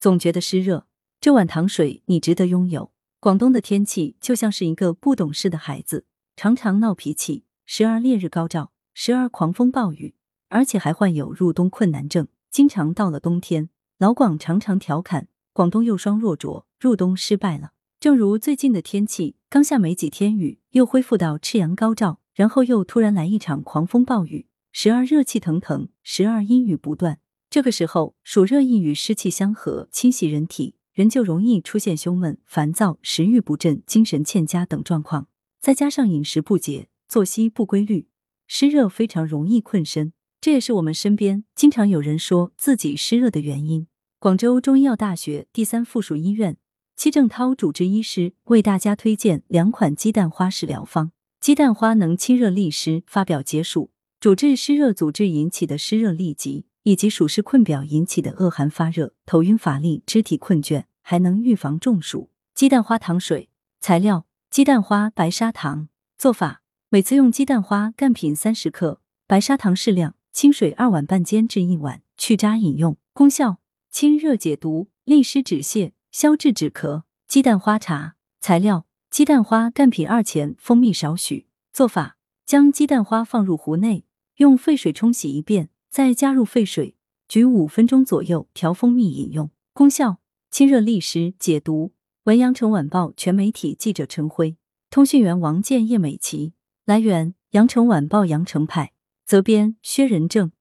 总觉得湿热，这碗糖水你值得拥有。广东的天气就像是一个不懂事的孩子，常常闹脾气，时而烈日高照，时而狂风暴雨，而且还患有入冬困难症。经常到了冬天，老广常常调侃广东又霜若着，入冬失败了。正如最近的天气，刚下没几天雨，又恢复到赤阳高照，然后又突然来一场狂风暴雨，时而热气腾腾，时而阴雨不断。这个时候，暑热易与湿气相合，侵袭人体，人就容易出现胸闷、烦躁、食欲不振、精神欠佳等状况。再加上饮食不节、作息不规律，湿热非常容易困身。这也是我们身边经常有人说自己湿热的原因。广州中医药大学第三附属医院戚正涛主治医师为大家推荐两款鸡蛋花食疗方。鸡蛋花能清热利湿，发表解暑，主治湿热阻滞引起的湿热痢疾。以及暑湿困表引起的恶寒发热、头晕乏力、肢体困倦，还能预防中暑。鸡蛋花糖水材料：鸡蛋花、白砂糖。做法：每次用鸡蛋花干品三十克，白砂糖适量，清水二碗半煎至一碗，去渣饮用。功效：清热解毒、利湿止泻、消滞止咳。鸡蛋花茶材料：鸡蛋花干品二钱，蜂蜜少许。做法：将鸡蛋花放入壶内，用沸水冲洗一遍。再加入沸水，煮五分钟左右，调蜂蜜饮用。功效：清热利湿、解毒。文阳城晚报全媒体记者陈辉，通讯员王建、叶美琪。来源：阳城晚报阳城派。责编：薛仁正。